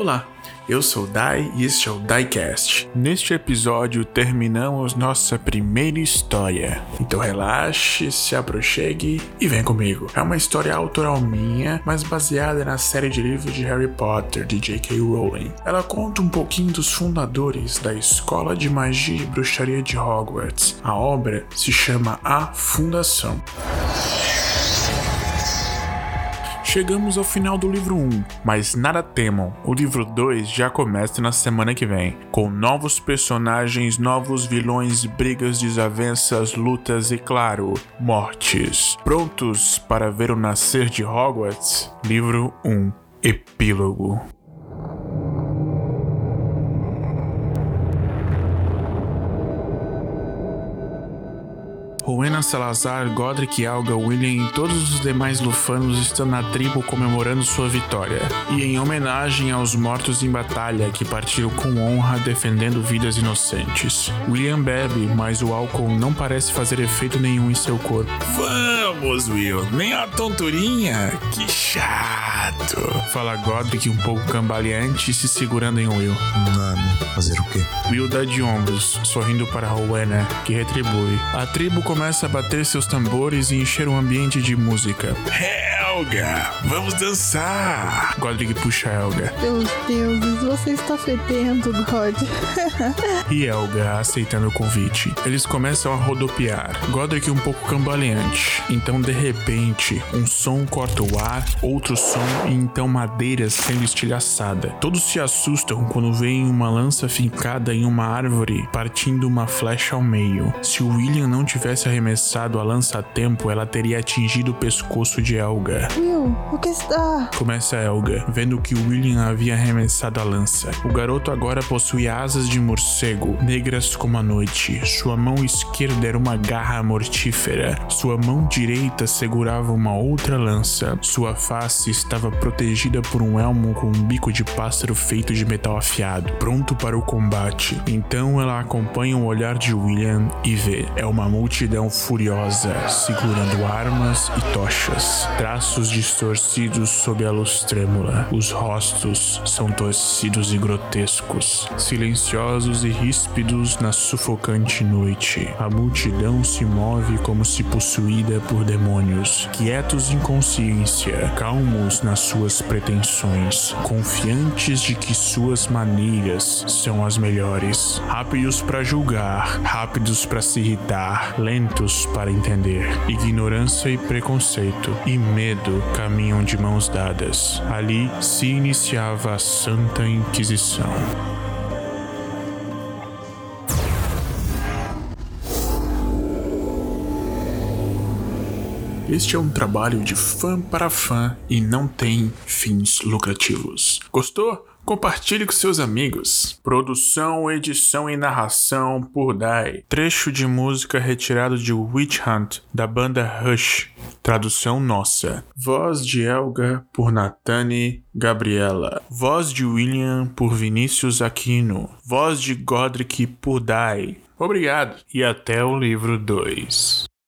Olá, eu sou o Dai e este é o Diecast. Neste episódio terminamos nossa primeira história. Então relaxe, se aproxime e vem comigo. É uma história autoral minha, mas baseada na série de livros de Harry Potter de J.K. Rowling. Ela conta um pouquinho dos fundadores da Escola de Magia e Bruxaria de Hogwarts. A obra se chama A Fundação. Chegamos ao final do livro 1, mas nada temam, o livro 2 já começa na semana que vem, com novos personagens, novos vilões, brigas, desavenças, lutas e, claro, mortes. Prontos para ver o nascer de Hogwarts? Livro 1 Epílogo Rowena Salazar, Godric Alga, William e todos os demais lufanos estão na tribo comemorando sua vitória, e em homenagem aos mortos em batalha que partiram com honra defendendo vidas inocentes. William bebe, mas o álcool não parece fazer efeito nenhum em seu corpo. Vamos, Will, nem a tonturinha? Que chato. Fala Godric um pouco cambaleante e se segurando em Will. Nada. Fazer o quê? Will dá de ombros, sorrindo para Rowena, que retribui. A tribo começa a bater seus tambores e encher o ambiente de música. Helga, vamos dançar. Godric puxa Helga. Meus deuses, você está fedendo, God. e Helga aceitando o convite. Eles começam a rodopiar. Godric um pouco cambaleante. Então, de repente, um som corta o ar, outro som e então madeira sendo estilhaçada. Todos se assustam quando veem uma lança fincada em uma árvore, partindo uma flecha ao meio. Se o William não tivesse arremessado a lança a tempo, ela teria atingido o pescoço de Helga. Will, o que está? Começa Helga, vendo que William havia arremessado a lança. O garoto agora possuía asas de morcego, negras como a noite. Sua mão esquerda era uma garra mortífera. Sua mão direita segurava uma outra lança. Sua face estava protegida por um elmo com um bico de pássaro feito de metal afiado, pronto para o combate. Então ela acompanha o olhar de William e vê. É uma multidão furiosa, segurando armas e tochas. Traços distorcidos sob a luz trêmula. Os rostos são torcidos e grotescos, silenciosos e ríspidos na sufocante noite. A multidão se move como se possuída por demônios, quietos em consciência, calmos nas suas pretensões, confiantes de que suas maneiras são as melhores, rápidos para julgar, rápidos para se irritar, lentos para entender. Ignorância e preconceito e medo caminham de mãos dadas. Ali se iniciava a Santa Inquisição. Este é um trabalho de fã para fã e não tem fins lucrativos. Gostou? Compartilhe com seus amigos. Produção, edição e narração por Dai. Trecho de música retirado de Witch Hunt, da banda Rush. Tradução nossa. Voz de Elga por Natane Gabriela. Voz de William por Vinícius Aquino. Voz de Godric por Dai. Obrigado e até o livro 2.